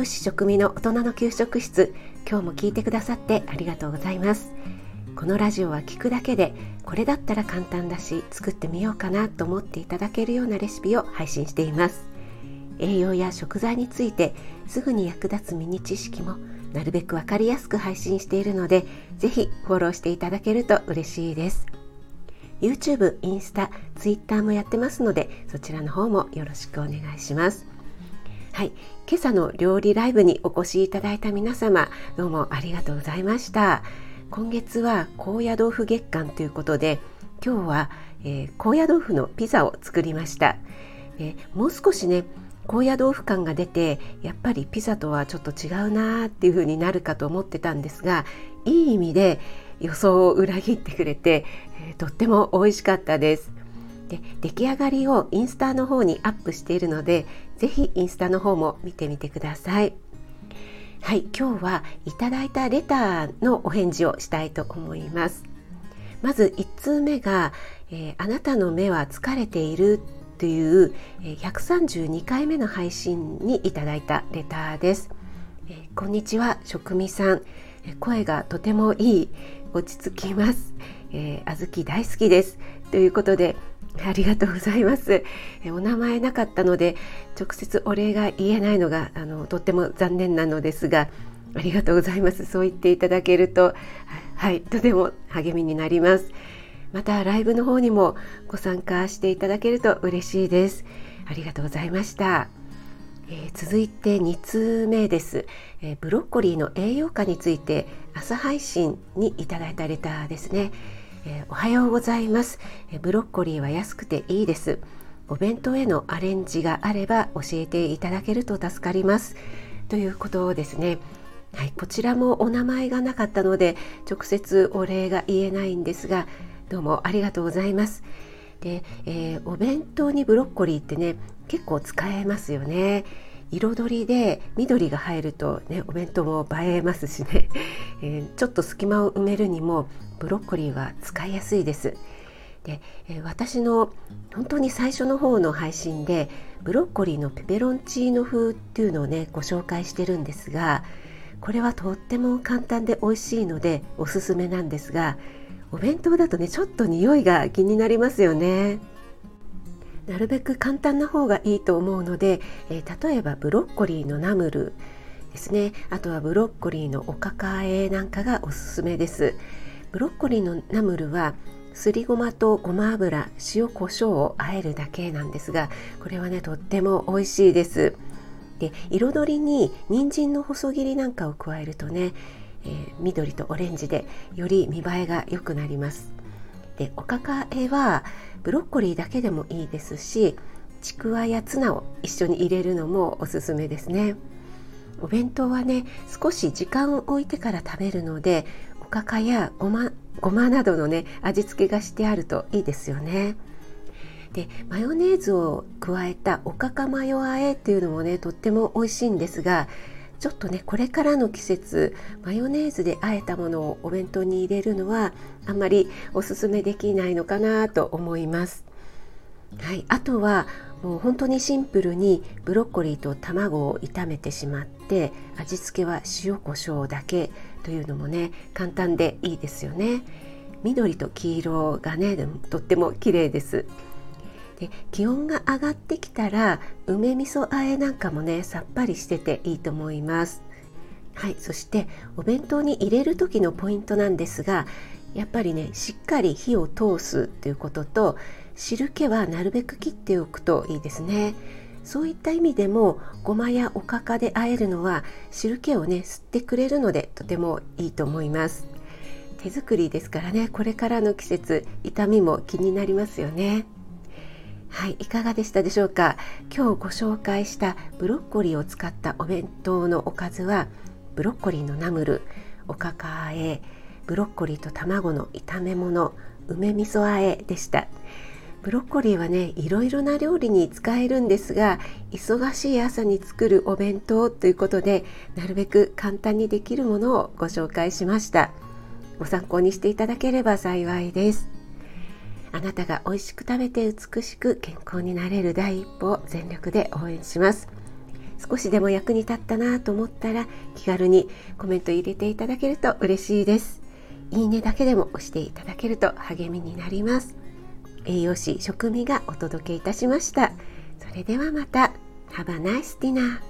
養士食味の大人の給食室今日も聞いてくださってありがとうございます。このラジオは聞くだけでこれだったら簡単だし作ってみようかなと思っていただけるようなレシピを配信しています。栄養や食材についてすぐに役立つミニ知識もなるべくわかりやすく配信しているのでぜひフォローしていただけると嬉しいです。YouTube、インスタ、Twitter もやってますのでそちらの方もよろしくお願いします。はい、今朝の料理ライブにお越しいただいた皆様どうもありがとうございました。今月は高野豆腐月間ということで今日は、えー、高野豆腐のピザを作りました、えー、もう少しね高野豆腐感が出てやっぱりピザとはちょっと違うなっていう風になるかと思ってたんですがいい意味で予想を裏切ってくれて、えー、とっても美味しかったです。で出来上がりをインスタの方にアップしているのでぜひインスタの方も見てみてくださいはい今日はいただいたレターのお返事をしたいと思いますまず1通目が、えー、あなたの目は疲れているという132回目の配信にいただいたレターです。えこんにちは、食味さん。声がとてもいい。落ち着きます。えー、小豆大好きです。ということで、ありがとうございます。えお名前なかったので、直接お礼が言えないのがあのとっても残念なのですが、ありがとうございます。そう言っていただけると、はい、とても励みになります。またライブの方にもご参加していただけると嬉しいですありがとうございました、えー、続いて2通目です、えー、ブロッコリーの栄養価について朝配信にいただいたレターですね、えー、おはようございます、えブロッコリーは安くていいですお弁当へのアレンジがあれば教えていただけると助かりますということですねはい、こちらもお名前がなかったので直接お礼が言えないんですがどうもありがとうございます。で、えー、お弁当にブロッコリーってね結構使えますよね。彩りで緑が入るとねお弁当も映えますしね、えー、ちょっと隙間を埋めるにもブロッコリーは使いやすいです。で、えー、私の本当に最初の方の配信でブロッコリーのペペロンチーノ風っていうのをねご紹介してるんですがこれはとっても簡単で美味しいのでおすすめなんですがお弁当だとねちょっと匂いが気になりますよねなるべく簡単な方がいいと思うので、えー、例えばブロッコリーのナムルですね。あとはブロッコリーのおかかえなんかがおすすめです。ブロッコリーのナムルはすりごまとごま油塩コショウをあえるだけなんですがこれはねとっても美味しいです。で彩りに人参の細切りなんかを加えるとねえー、緑とオレンジでより見栄えが良くなります。でおかかえはブロッコリーだけでもいいですしちくわやツナを一緒に入れるのもおすすめですね。お弁当はね少し時間を置いてから食べるのでおかかやごまごまなどのね味付けがしてあるといいですよね。でマヨネーズを加えたおかかマヨあえっていうのもねとっても美味しいんですがちょっとねこれからの季節マヨネーズで和えたものをお弁当に入れるのはあんまりおすすめできないのかなと思います。はい、あとはもう本当にシンプルにブロッコリーと卵を炒めてしまって味付けは塩コショウだけというのもね簡単でいいですよね。緑と黄色がねとっても綺麗です。で気温が上がってきたら梅味噌あえなんかもねさっぱりしてていいと思います。はいそしてお弁当に入れる時のポイントなんですがやっぱりねしっかり火を通すっていうことと汁気はなるべく切っておくといいですね。そういった意味でもごまやおかかで和えるのは汁気をね吸ってくれるのでとてもいいと思います。手作りですからねこれからの季節痛みも気になりますよね。はい、いかがでしたでしょうか？今日ご紹介したブロッコリーを使ったお弁当のおかずはブロッコリーのナムル。おかかあえブロッコリーと卵の炒め物梅味噌あえでした。ブロッコリーはねいろいろな料理に使えるんですが忙しい朝に作るお弁当ということでなるべく簡単にできるものをご紹介しました。ご参考にしていただければ幸いです。あなたが美味しく食べて美しく健康になれる第一歩を全力で応援します。少しでも役に立ったなと思ったら気軽にコメント入れていただけると嬉しいです。いいねだけでも押していただけると励みになります。栄養士食味がお届けいたしました。それではまた。Have a nice dinner